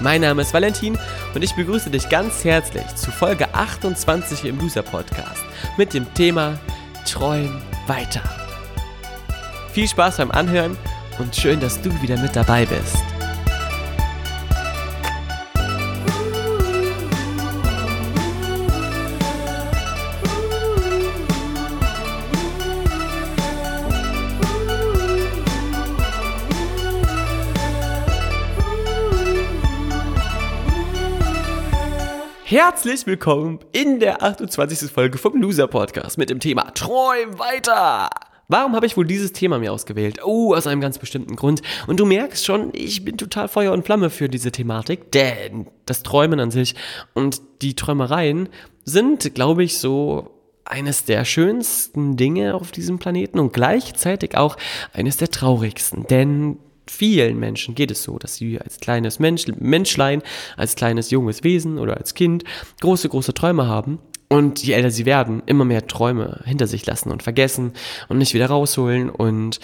Mein Name ist Valentin und ich begrüße dich ganz herzlich zu Folge 28 im Loser Podcast mit dem Thema Träum weiter. Viel Spaß beim Anhören und schön, dass du wieder mit dabei bist. Herzlich willkommen in der 28. Folge vom Loser Podcast mit dem Thema Träum weiter. Warum habe ich wohl dieses Thema mir ausgewählt? Oh, aus einem ganz bestimmten Grund. Und du merkst schon, ich bin total Feuer und Flamme für diese Thematik, denn das Träumen an sich und die Träumereien sind, glaube ich, so eines der schönsten Dinge auf diesem Planeten und gleichzeitig auch eines der traurigsten. Denn vielen Menschen geht es so, dass sie als kleines Mensch, Menschlein, als kleines junges Wesen oder als Kind große, große Träume haben. Und je älter sie werden, immer mehr Träume hinter sich lassen und vergessen und nicht wieder rausholen und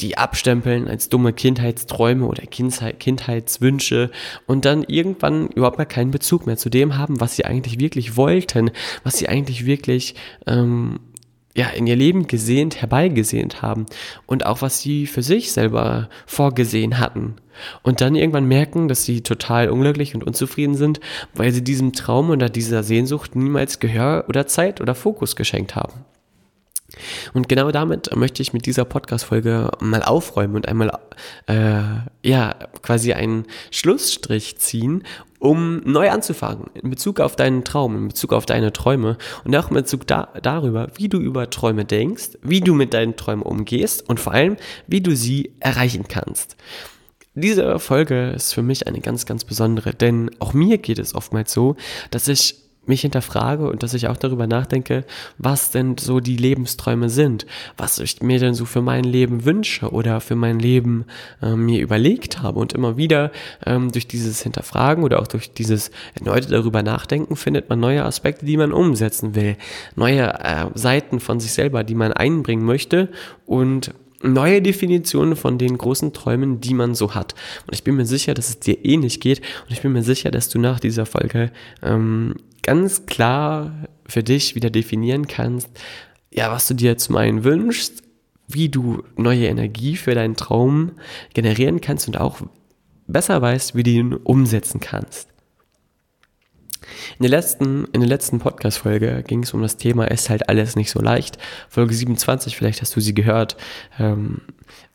die abstempeln als dumme Kindheitsträume oder Kindheitswünsche und dann irgendwann überhaupt gar keinen Bezug mehr zu dem haben, was sie eigentlich wirklich wollten, was sie eigentlich wirklich ähm, ja, in ihr Leben gesehnt, herbeigesehnt haben und auch was sie für sich selber vorgesehen hatten. Und dann irgendwann merken, dass sie total unglücklich und unzufrieden sind, weil sie diesem Traum oder dieser Sehnsucht niemals Gehör oder Zeit oder Fokus geschenkt haben. Und genau damit möchte ich mit dieser Podcast-Folge mal aufräumen und einmal, äh, ja, quasi einen Schlussstrich ziehen, um neu anzufangen, in Bezug auf deinen Traum, in Bezug auf deine Träume und auch in Bezug da, darüber, wie du über Träume denkst, wie du mit deinen Träumen umgehst und vor allem, wie du sie erreichen kannst. Diese Folge ist für mich eine ganz, ganz besondere, denn auch mir geht es oftmals so, dass ich mich hinterfrage und dass ich auch darüber nachdenke, was denn so die Lebensträume sind, was ich mir denn so für mein Leben wünsche oder für mein Leben äh, mir überlegt habe. Und immer wieder ähm, durch dieses Hinterfragen oder auch durch dieses erneute darüber nachdenken findet man neue Aspekte, die man umsetzen will, neue äh, Seiten von sich selber, die man einbringen möchte. Und neue Definitionen von den großen Träumen, die man so hat. Und ich bin mir sicher, dass es dir ähnlich geht und ich bin mir sicher, dass du nach dieser Folge ähm, ganz klar für dich wieder definieren kannst, ja, was du dir zum einen wünschst, wie du neue Energie für deinen Traum generieren kannst und auch besser weißt, wie du ihn umsetzen kannst. In der letzten, letzten Podcast-Folge ging es um das Thema, ist halt alles nicht so leicht. Folge 27, vielleicht hast du sie gehört. Ähm,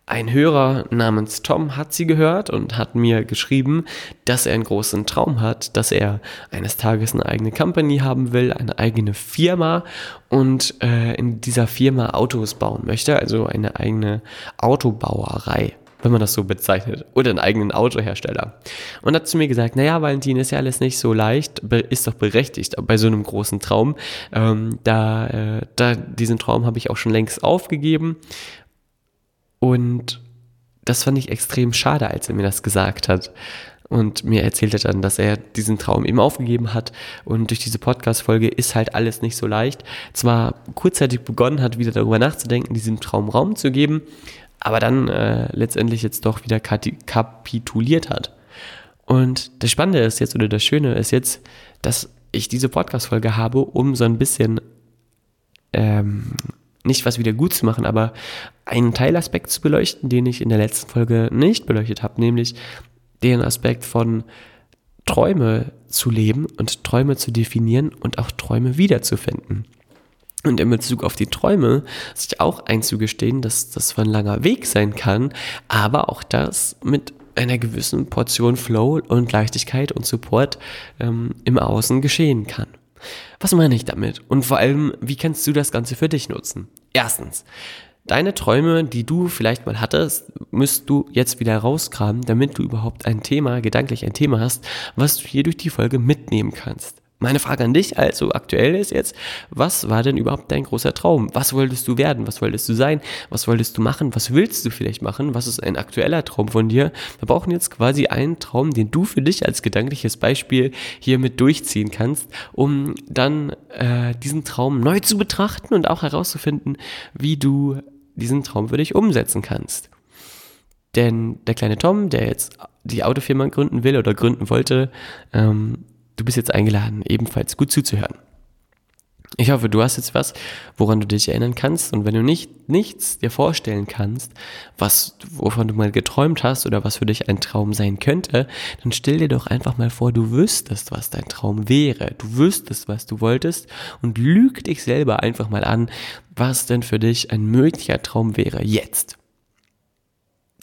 ein Hörer namens Tom hat sie gehört und hat mir geschrieben, dass er einen großen Traum hat, dass er eines Tages eine eigene Company haben will, eine eigene Firma und äh, in dieser Firma Autos bauen möchte, also eine eigene Autobauerei wenn man das so bezeichnet, oder einen eigenen Autohersteller. Und hat zu mir gesagt, naja, Valentin, ist ja alles nicht so leicht, ist doch berechtigt bei so einem großen Traum. Ähm, da, äh, da, diesen Traum habe ich auch schon längst aufgegeben. Und das fand ich extrem schade, als er mir das gesagt hat. Und mir erzählte dann, dass er diesen Traum eben aufgegeben hat. Und durch diese Podcast-Folge ist halt alles nicht so leicht. Zwar kurzzeitig begonnen hat, wieder darüber nachzudenken, diesem Traum Raum zu geben, aber dann äh, letztendlich jetzt doch wieder kapituliert hat. Und das Spannende ist jetzt, oder das Schöne ist jetzt, dass ich diese Podcast-Folge habe, um so ein bisschen, ähm, nicht was wieder gut zu machen, aber einen Teilaspekt zu beleuchten, den ich in der letzten Folge nicht beleuchtet habe, nämlich den Aspekt von Träume zu leben und Träume zu definieren und auch Träume wiederzufinden. Und in Bezug auf die Träume sich auch einzugestehen, dass das ein langer Weg sein kann, aber auch das mit einer gewissen Portion Flow und Leichtigkeit und Support ähm, im Außen geschehen kann. Was meine ich damit? Und vor allem, wie kannst du das Ganze für dich nutzen? Erstens, deine Träume, die du vielleicht mal hattest, müsst du jetzt wieder rausgraben, damit du überhaupt ein Thema, gedanklich ein Thema hast, was du hier durch die Folge mitnehmen kannst. Meine Frage an dich also aktuell ist jetzt, was war denn überhaupt dein großer Traum? Was wolltest du werden? Was wolltest du sein? Was wolltest du machen? Was willst du vielleicht machen? Was ist ein aktueller Traum von dir? Wir brauchen jetzt quasi einen Traum, den du für dich als gedankliches Beispiel hier mit durchziehen kannst, um dann äh, diesen Traum neu zu betrachten und auch herauszufinden, wie du diesen Traum für dich umsetzen kannst. Denn der kleine Tom, der jetzt die Autofirma gründen will oder gründen wollte, ähm, du bist jetzt eingeladen, ebenfalls gut zuzuhören. Ich hoffe, du hast jetzt was, woran du dich erinnern kannst. Und wenn du nicht nichts dir vorstellen kannst, was, wovon du mal geträumt hast oder was für dich ein Traum sein könnte, dann stell dir doch einfach mal vor, du wüsstest, was dein Traum wäre. Du wüsstest, was du wolltest und lüg dich selber einfach mal an, was denn für dich ein möglicher Traum wäre jetzt.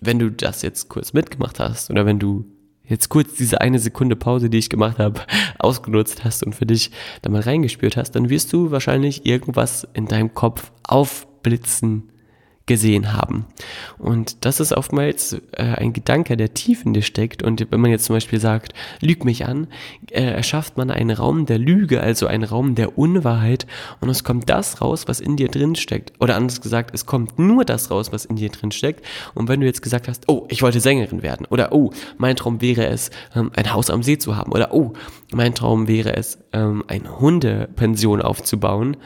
Wenn du das jetzt kurz mitgemacht hast oder wenn du jetzt kurz diese eine Sekunde Pause, die ich gemacht habe, ausgenutzt hast und für dich da mal reingespürt hast, dann wirst du wahrscheinlich irgendwas in deinem Kopf aufblitzen gesehen haben. Und das ist oftmals äh, ein Gedanke, der tief in dir steckt. Und wenn man jetzt zum Beispiel sagt, lüg mich an, äh, erschafft man einen Raum der Lüge, also einen Raum der Unwahrheit. Und es kommt das raus, was in dir drin steckt. Oder anders gesagt, es kommt nur das raus, was in dir drin steckt. Und wenn du jetzt gesagt hast, oh, ich wollte Sängerin werden. Oder oh, mein Traum wäre es, ähm, ein Haus am See zu haben. Oder oh, mein Traum wäre es, ähm, eine Hundepension aufzubauen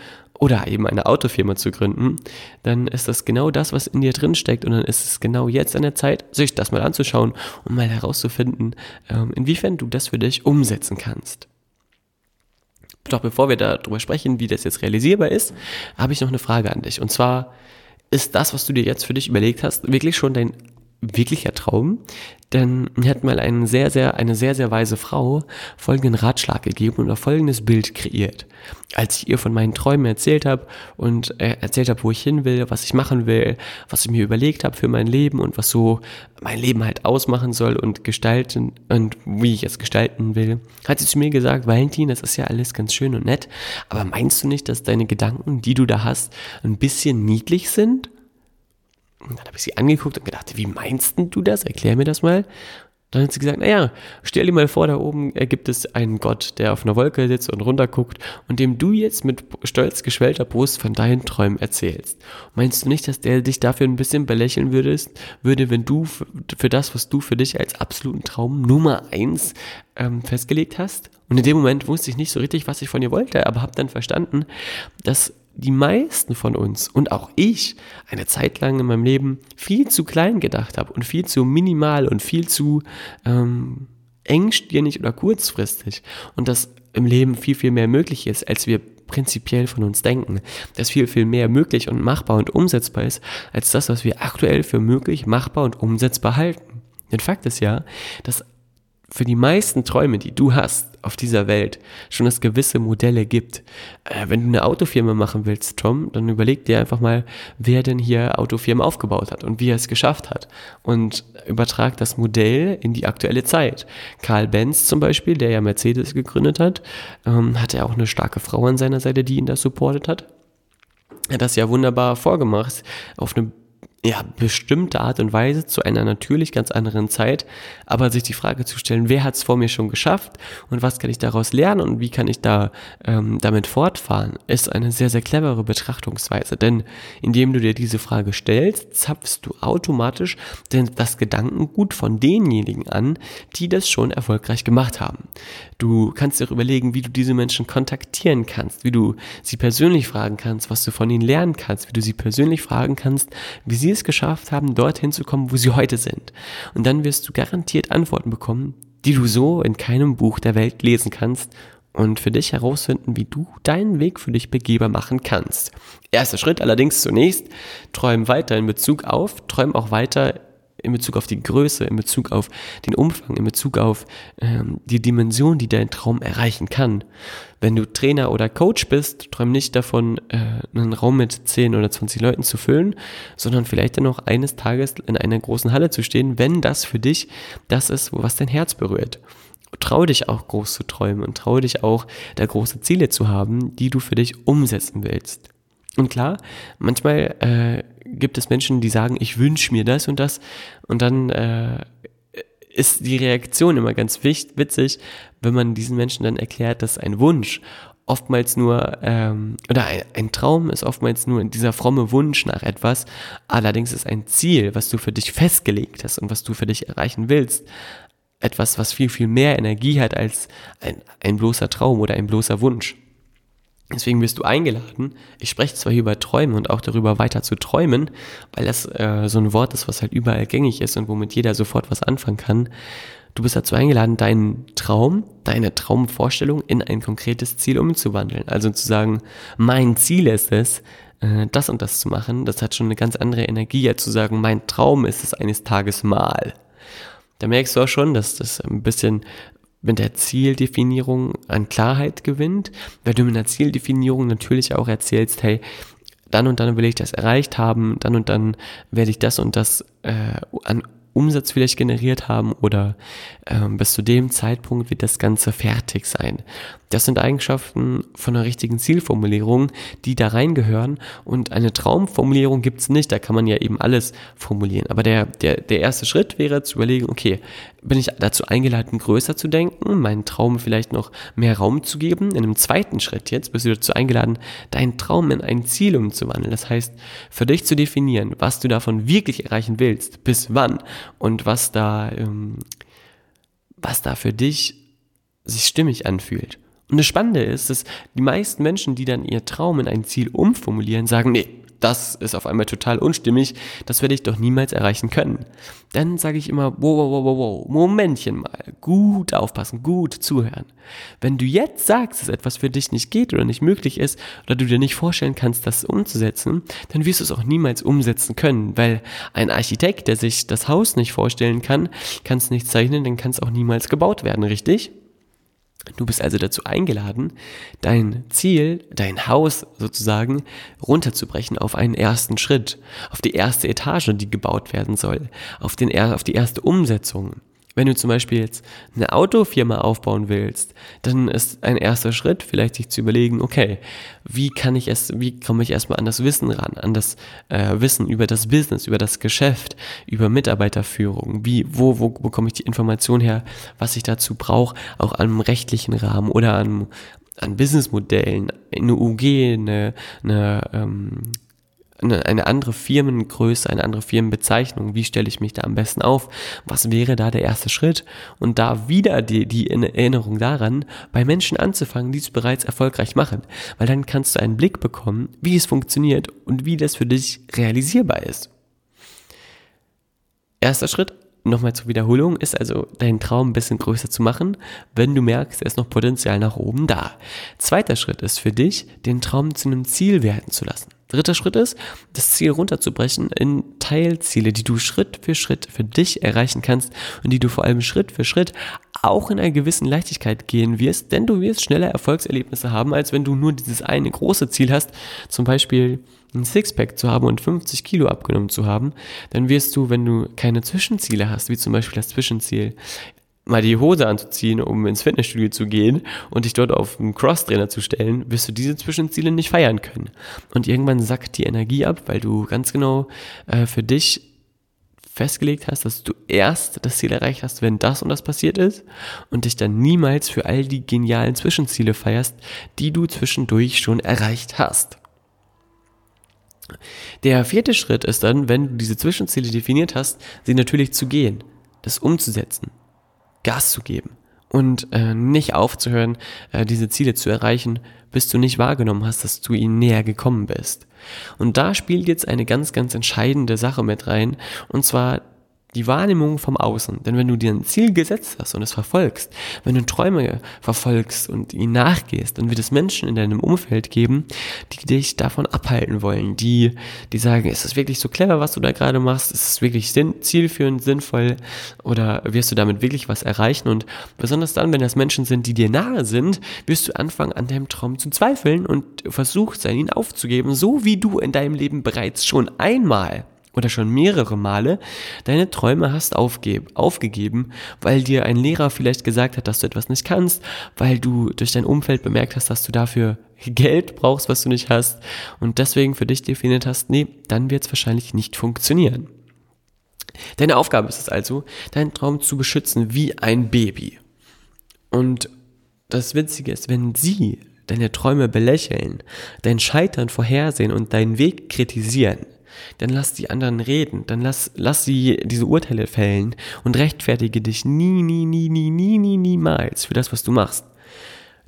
oder eben eine Autofirma zu gründen, dann ist das genau das, was in dir drin steckt und dann ist es genau jetzt an der Zeit, sich das mal anzuschauen und mal herauszufinden, ähm, inwiefern du das für dich umsetzen kannst. Doch bevor wir darüber sprechen, wie das jetzt realisierbar ist, habe ich noch eine Frage an dich. Und zwar, ist das, was du dir jetzt für dich überlegt hast, wirklich schon dein wirklicher Traum, denn mir hat mal eine sehr, sehr, eine sehr, sehr weise Frau folgenden Ratschlag gegeben und auch folgendes Bild kreiert. Als ich ihr von meinen Träumen erzählt habe und äh, erzählt habe, wo ich hin will, was ich machen will, was ich mir überlegt habe für mein Leben und was so mein Leben halt ausmachen soll und gestalten und wie ich es gestalten will, hat sie zu mir gesagt, Valentin, das ist ja alles ganz schön und nett, aber meinst du nicht, dass deine Gedanken, die du da hast, ein bisschen niedlich sind? Und dann habe ich sie angeguckt und gedacht, wie meinst du das? Erklär mir das mal. Dann hat sie gesagt, naja, stell dir mal vor, da oben gibt es einen Gott, der auf einer Wolke sitzt und runterguckt und dem du jetzt mit stolz geschwellter Brust von deinen Träumen erzählst. Meinst du nicht, dass der dich dafür ein bisschen belächeln würdest, würde, wenn du für das, was du für dich als absoluten Traum Nummer eins ähm, festgelegt hast? Und in dem Moment wusste ich nicht so richtig, was ich von ihr wollte, aber habe dann verstanden, dass die meisten von uns und auch ich eine Zeit lang in meinem Leben viel zu klein gedacht habe und viel zu minimal und viel zu ähm, engstirnig oder kurzfristig und dass im Leben viel, viel mehr möglich ist, als wir prinzipiell von uns denken, dass viel, viel mehr möglich und machbar und umsetzbar ist, als das, was wir aktuell für möglich, machbar und umsetzbar halten. Denn Fakt ist ja, dass für die meisten Träume, die du hast auf dieser Welt, schon es gewisse Modelle gibt. Äh, wenn du eine Autofirma machen willst, Tom, dann überleg dir einfach mal, wer denn hier Autofirmen aufgebaut hat und wie er es geschafft hat. Und übertrag das Modell in die aktuelle Zeit. Karl Benz zum Beispiel, der ja Mercedes gegründet hat, ähm, hatte auch eine starke Frau an seiner Seite, die ihn da supportet hat. Er hat das ja wunderbar vorgemacht, auf eine ja, bestimmte Art und Weise zu einer natürlich ganz anderen Zeit, aber sich die Frage zu stellen, wer hat es vor mir schon geschafft und was kann ich daraus lernen und wie kann ich da ähm, damit fortfahren, ist eine sehr, sehr clevere Betrachtungsweise. Denn indem du dir diese Frage stellst, zapfst du automatisch das Gedankengut von denjenigen an, die das schon erfolgreich gemacht haben. Du kannst dir auch überlegen, wie du diese Menschen kontaktieren kannst, wie du sie persönlich fragen kannst, was du von ihnen lernen kannst, wie du sie persönlich fragen kannst, wie sie es geschafft haben, dorthin zu kommen, wo sie heute sind. Und dann wirst du garantiert Antworten bekommen, die du so in keinem Buch der Welt lesen kannst und für dich herausfinden, wie du deinen Weg für dich begehbar machen kannst. Erster Schritt allerdings zunächst, träum weiter in Bezug auf, träum auch weiter in Bezug auf die Größe, in Bezug auf den Umfang, in Bezug auf ähm, die Dimension, die dein Traum erreichen kann. Wenn du Trainer oder Coach bist, träum nicht davon, äh, einen Raum mit 10 oder 20 Leuten zu füllen, sondern vielleicht dann auch eines Tages in einer großen Halle zu stehen, wenn das für dich das ist, was dein Herz berührt. Trau dich auch groß zu träumen und trau dich auch, da große Ziele zu haben, die du für dich umsetzen willst. Und klar, manchmal äh, gibt es Menschen, die sagen, ich wünsche mir das und das. Und dann äh, ist die Reaktion immer ganz witzig, wenn man diesen Menschen dann erklärt, dass ein Wunsch oftmals nur, ähm, oder ein, ein, Traum ist oftmals nur dieser fromme Wunsch nach etwas, allerdings ist ein Ziel, was du für dich festgelegt hast und was du für dich erreichen willst, etwas, was viel, viel mehr Energie hat als ein, ein bloßer Traum oder ein bloßer Wunsch. Deswegen wirst du eingeladen. Ich spreche zwar hier über Träume und auch darüber weiter zu träumen, weil das äh, so ein Wort ist, was halt überall gängig ist und womit jeder sofort was anfangen kann. Du bist dazu eingeladen, deinen Traum, deine Traumvorstellung in ein konkretes Ziel umzuwandeln. Also zu sagen, mein Ziel ist es, äh, das und das zu machen. Das hat schon eine ganz andere Energie, als zu sagen, mein Traum ist es eines Tages mal. Da merkst du auch schon, dass das ein bisschen mit der Zieldefinierung an Klarheit gewinnt, weil du mit der Zieldefinierung natürlich auch erzählst, hey, dann und dann will ich das erreicht haben, dann und dann werde ich das und das äh, an Umsatz vielleicht generiert haben oder ähm, bis zu dem Zeitpunkt wird das Ganze fertig sein. Das sind Eigenschaften von einer richtigen Zielformulierung, die da reingehören und eine Traumformulierung gibt's nicht, da kann man ja eben alles formulieren. Aber der, der, der erste Schritt wäre zu überlegen, okay, bin ich dazu eingeladen, größer zu denken, meinen Traum vielleicht noch mehr Raum zu geben. In einem zweiten Schritt jetzt bist du dazu eingeladen, deinen Traum in ein Ziel umzuwandeln. Das heißt, für dich zu definieren, was du davon wirklich erreichen willst, bis wann und was da, ähm, was da für dich sich stimmig anfühlt. Und das Spannende ist, dass die meisten Menschen, die dann ihr Traum in ein Ziel umformulieren, sagen, nee, das ist auf einmal total unstimmig, das werde ich doch niemals erreichen können. Dann sage ich immer, wow, wow, wow, wow, Momentchen mal, gut aufpassen, gut zuhören. Wenn du jetzt sagst, dass etwas für dich nicht geht oder nicht möglich ist oder du dir nicht vorstellen kannst, das umzusetzen, dann wirst du es auch niemals umsetzen können, weil ein Architekt, der sich das Haus nicht vorstellen kann, kann es nicht zeichnen, dann kann es auch niemals gebaut werden, richtig? Du bist also dazu eingeladen, dein Ziel, dein Haus sozusagen runterzubrechen auf einen ersten Schritt, auf die erste Etage, die gebaut werden soll, auf, den, auf die erste Umsetzung. Wenn du zum Beispiel jetzt eine Autofirma aufbauen willst, dann ist ein erster Schritt vielleicht sich zu überlegen, okay, wie kann ich es, wie komme ich erstmal an das Wissen ran, an das äh, Wissen über das Business, über das Geschäft, über Mitarbeiterführung, wie, wo, wo bekomme ich die Information her, was ich dazu brauche, auch an rechtlichen Rahmen oder an, an Businessmodellen, eine UG, eine, eine ähm, eine, eine andere Firmengröße, eine andere Firmenbezeichnung, wie stelle ich mich da am besten auf, was wäre da der erste Schritt und da wieder die, die Erinnerung daran, bei Menschen anzufangen, die es bereits erfolgreich machen, weil dann kannst du einen Blick bekommen, wie es funktioniert und wie das für dich realisierbar ist. Erster Schritt, nochmal zur Wiederholung, ist also deinen Traum ein bisschen größer zu machen, wenn du merkst, es ist noch Potenzial nach oben da. Zweiter Schritt ist für dich, den Traum zu einem Ziel werden zu lassen. Dritter Schritt ist, das Ziel runterzubrechen in Teilziele, die du Schritt für Schritt für dich erreichen kannst und die du vor allem Schritt für Schritt auch in einer gewissen Leichtigkeit gehen wirst, denn du wirst schneller Erfolgserlebnisse haben, als wenn du nur dieses eine große Ziel hast, zum Beispiel ein Sixpack zu haben und 50 Kilo abgenommen zu haben, dann wirst du, wenn du keine Zwischenziele hast, wie zum Beispiel das Zwischenziel, mal die Hose anzuziehen, um ins Fitnessstudio zu gehen und dich dort auf einen Crosstrainer zu stellen, wirst du diese Zwischenziele nicht feiern können. Und irgendwann sackt die Energie ab, weil du ganz genau äh, für dich festgelegt hast, dass du erst das Ziel erreicht hast, wenn das und das passiert ist und dich dann niemals für all die genialen Zwischenziele feierst, die du zwischendurch schon erreicht hast. Der vierte Schritt ist dann, wenn du diese Zwischenziele definiert hast, sie natürlich zu gehen, das umzusetzen, Gas zu geben und äh, nicht aufzuhören, äh, diese Ziele zu erreichen, bis du nicht wahrgenommen hast, dass du ihnen näher gekommen bist. Und da spielt jetzt eine ganz, ganz entscheidende Sache mit rein, und zwar die Wahrnehmung vom Außen. Denn wenn du dir ein Ziel gesetzt hast und es verfolgst, wenn du Träume verfolgst und ihnen nachgehst, dann wird es Menschen in deinem Umfeld geben, die dich davon abhalten wollen, die, die sagen, ist es wirklich so clever, was du da gerade machst? Ist es wirklich sinn, zielführend, sinnvoll? Oder wirst du damit wirklich was erreichen? Und besonders dann, wenn das Menschen sind, die dir nahe sind, wirst du anfangen, an deinem Traum zu zweifeln und versuchst, ihn aufzugeben, so wie du in deinem Leben bereits schon einmal oder schon mehrere Male deine Träume hast aufge aufgegeben, weil dir ein Lehrer vielleicht gesagt hat, dass du etwas nicht kannst, weil du durch dein Umfeld bemerkt hast, dass du dafür Geld brauchst, was du nicht hast und deswegen für dich definiert hast, nee, dann wird es wahrscheinlich nicht funktionieren. Deine Aufgabe ist es also, deinen Traum zu beschützen wie ein Baby. Und das Witzige ist, wenn sie deine Träume belächeln, dein Scheitern vorhersehen und deinen Weg kritisieren, dann lass die anderen reden, dann lass, lass sie diese Urteile fällen und rechtfertige dich nie, nie, nie, nie, nie, nie, niemals für das, was du machst.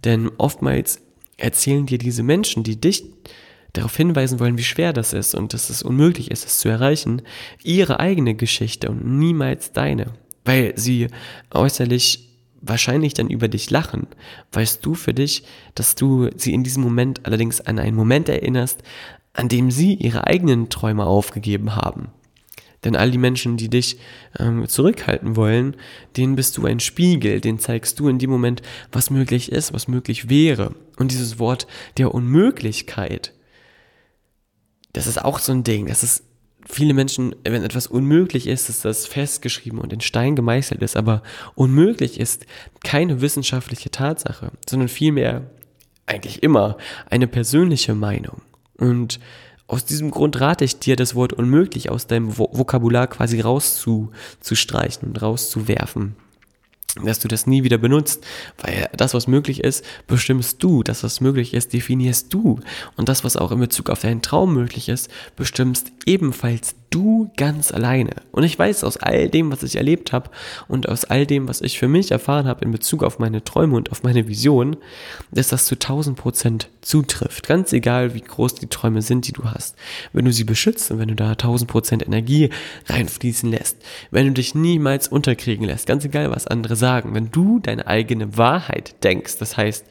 Denn oftmals erzählen dir diese Menschen, die dich darauf hinweisen wollen, wie schwer das ist und dass es unmöglich ist, es zu erreichen, ihre eigene Geschichte und niemals deine. Weil sie äußerlich wahrscheinlich dann über dich lachen, weißt du für dich, dass du sie in diesem Moment allerdings an einen Moment erinnerst, an dem sie ihre eigenen Träume aufgegeben haben. Denn all die Menschen, die dich ähm, zurückhalten wollen, denen bist du ein Spiegel, den zeigst du in dem Moment, was möglich ist, was möglich wäre. Und dieses Wort der Unmöglichkeit, das ist auch so ein Ding. Das ist viele Menschen, wenn etwas unmöglich ist, ist das festgeschrieben und in Stein gemeißelt ist. Aber unmöglich ist keine wissenschaftliche Tatsache, sondern vielmehr eigentlich immer eine persönliche Meinung. Und aus diesem Grund rate ich dir, das Wort unmöglich aus deinem Vokabular quasi rauszustreichen und rauszuwerfen dass du das nie wieder benutzt, weil das, was möglich ist, bestimmst du, das, was möglich ist, definierst du. Und das, was auch in Bezug auf deinen Traum möglich ist, bestimmst ebenfalls du ganz alleine. Und ich weiß aus all dem, was ich erlebt habe und aus all dem, was ich für mich erfahren habe in Bezug auf meine Träume und auf meine Vision, dass das zu 1000 Prozent zutrifft. Ganz egal, wie groß die Träume sind, die du hast. Wenn du sie beschützt und wenn du da 1000 Prozent Energie reinfließen lässt, wenn du dich niemals unterkriegen lässt, ganz egal, was andere sagen, wenn du deine eigene Wahrheit denkst, das heißt,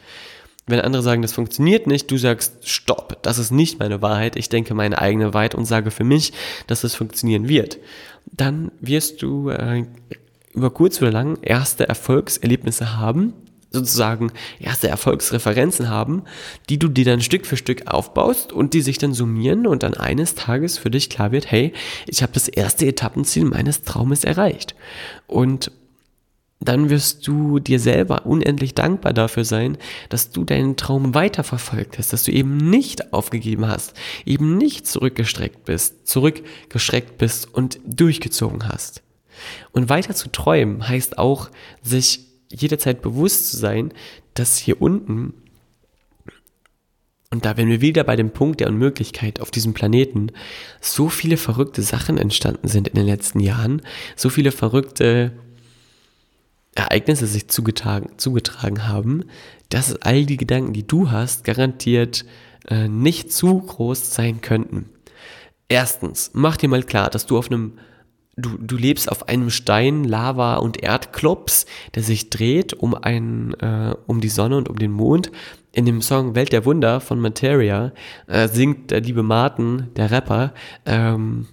wenn andere sagen, das funktioniert nicht, du sagst, stopp, das ist nicht meine Wahrheit, ich denke meine eigene Wahrheit und sage für mich, dass es funktionieren wird, dann wirst du äh, über kurz oder lang erste Erfolgserlebnisse haben, sozusagen erste Erfolgsreferenzen haben, die du dir dann Stück für Stück aufbaust und die sich dann summieren und dann eines Tages für dich klar wird, hey, ich habe das erste Etappenziel meines Traumes erreicht. Und dann wirst du dir selber unendlich dankbar dafür sein, dass du deinen Traum weiterverfolgt hast, dass du eben nicht aufgegeben hast, eben nicht zurückgestreckt bist, zurückgestreckt bist und durchgezogen hast. Und weiter zu träumen heißt auch, sich jederzeit bewusst zu sein, dass hier unten, und da werden wir wieder bei dem Punkt der Unmöglichkeit auf diesem Planeten, so viele verrückte Sachen entstanden sind in den letzten Jahren, so viele verrückte Ereignisse sich zugetragen, zugetragen haben, dass all die Gedanken, die du hast, garantiert äh, nicht zu groß sein könnten. Erstens, mach dir mal klar, dass du auf einem Du, du lebst auf einem Stein, Lava und Erdklops, der sich dreht um, ein, äh, um die Sonne und um den Mond. In dem Song Welt der Wunder von Materia äh, singt der liebe Martin, der Rapper, ähm,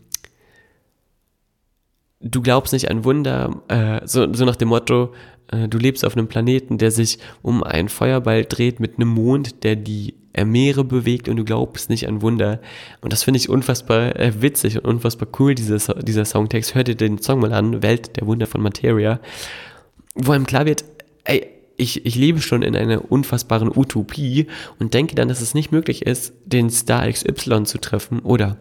du glaubst nicht an Wunder, äh, so, so nach dem Motto, äh, du lebst auf einem Planeten, der sich um einen Feuerball dreht mit einem Mond, der die Meere bewegt und du glaubst nicht an Wunder. Und das finde ich unfassbar äh, witzig und unfassbar cool, dieser, dieser Songtext. Hört dir den Song mal an, Welt der Wunder von Materia, wo einem klar wird, ey, ich, ich lebe schon in einer unfassbaren Utopie und denke dann, dass es nicht möglich ist, den Star XY zu treffen oder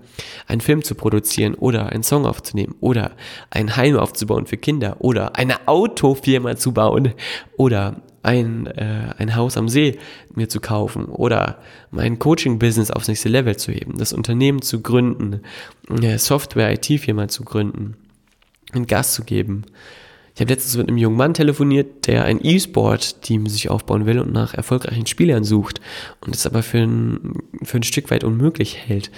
einen Film zu produzieren oder einen Song aufzunehmen oder ein Heim aufzubauen für Kinder oder eine Autofirma zu bauen oder ein, äh, ein Haus am See mir zu kaufen oder mein Coaching-Business aufs nächste Level zu heben, das Unternehmen zu gründen, eine Software-IT-Firma zu gründen, einen Gas zu geben ich habe letztens mit einem jungen Mann telefoniert, der ein E-Sport-Team sich aufbauen will und nach erfolgreichen Spielern sucht und es aber für ein, für ein Stück weit unmöglich hält.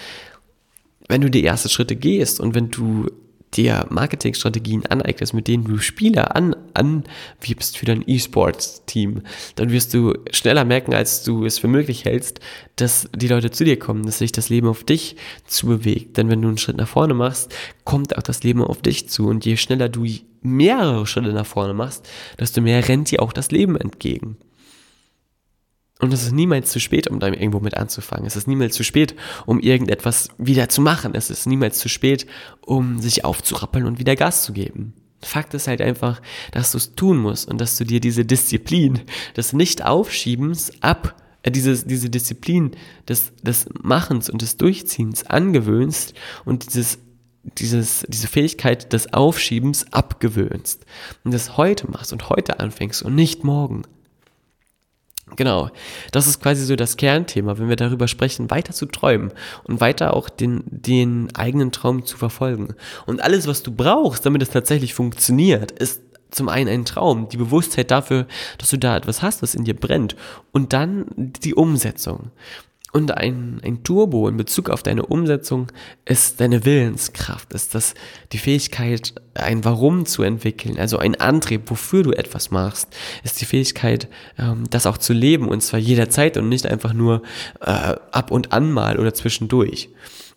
Wenn du die ersten Schritte gehst und wenn du dir Marketingstrategien aneignest, mit denen du Spieler an, anwirbst für dein E-Sports-Team, dann wirst du schneller merken, als du es für möglich hältst, dass die Leute zu dir kommen, dass sich das Leben auf dich zu bewegt. Denn wenn du einen Schritt nach vorne machst, kommt auch das Leben auf dich zu. Und je schneller du mehrere Schritte nach vorne machst, desto mehr rennt dir auch das Leben entgegen. Und es ist niemals zu spät, um da irgendwo mit anzufangen. Es ist niemals zu spät, um irgendetwas wieder zu machen. Es ist niemals zu spät, um sich aufzurappeln und wieder Gas zu geben. Fakt ist halt einfach, dass du es tun musst und dass du dir diese Disziplin des Nicht-Aufschiebens ab, äh, dieses, diese Disziplin des, des Machens und des Durchziehens angewöhnst und dieses dieses, diese Fähigkeit des Aufschiebens abgewöhnst und das heute machst und heute anfängst und nicht morgen. Genau, das ist quasi so das Kernthema, wenn wir darüber sprechen, weiter zu träumen und weiter auch den, den eigenen Traum zu verfolgen. Und alles, was du brauchst, damit es tatsächlich funktioniert, ist zum einen ein Traum, die Bewusstheit dafür, dass du da etwas hast, was in dir brennt und dann die Umsetzung. Und ein, ein Turbo in Bezug auf deine Umsetzung ist deine Willenskraft, ist das die Fähigkeit, ein Warum zu entwickeln, also ein Antrieb, wofür du etwas machst, ist die Fähigkeit, ähm, das auch zu leben und zwar jederzeit und nicht einfach nur äh, ab und an mal oder zwischendurch.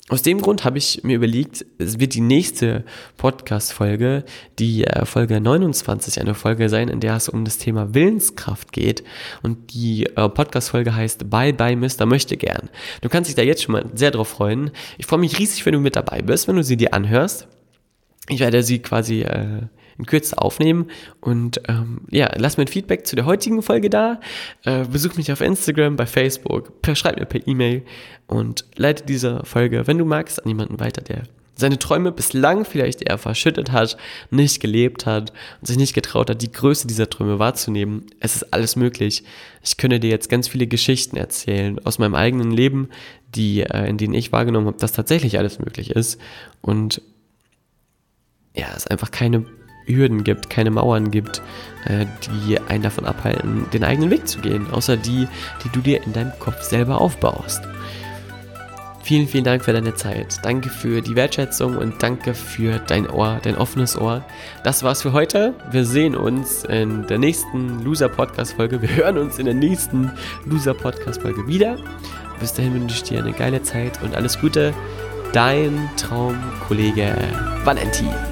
Aus dem Grund habe ich mir überlegt, es wird die nächste Podcast-Folge, die äh, Folge 29, eine Folge sein, in der es um das Thema Willenskraft geht. Und die äh, Podcast-Folge heißt Bye Bye Mr. Möchte gern. Du kannst dich da jetzt schon mal sehr drauf freuen. Ich freue mich riesig, wenn du mit dabei bist, wenn du sie dir anhörst. Ich werde sie quasi äh, in Kürze aufnehmen. Und ähm, ja, lass mir ein Feedback zu der heutigen Folge da. Äh, besuch mich auf Instagram, bei Facebook, schreib mir per E-Mail und leite diese Folge, wenn du magst, an jemanden weiter, der seine Träume bislang vielleicht eher verschüttet hat, nicht gelebt hat und sich nicht getraut hat, die Größe dieser Träume wahrzunehmen. Es ist alles möglich. Ich könnte dir jetzt ganz viele Geschichten erzählen aus meinem eigenen Leben, die, äh, in denen ich wahrgenommen habe, dass tatsächlich alles möglich ist. Und ja, es einfach keine Hürden gibt, keine Mauern gibt, äh, die einen davon abhalten, den eigenen Weg zu gehen, außer die, die du dir in deinem Kopf selber aufbaust. Vielen, vielen Dank für deine Zeit. Danke für die Wertschätzung und danke für dein Ohr, dein offenes Ohr. Das war's für heute. Wir sehen uns in der nächsten Loser Podcast Folge. Wir hören uns in der nächsten Loser Podcast Folge wieder. Bis dahin wünsche ich dir eine geile Zeit und alles Gute. Dein Traumkollege Valentin.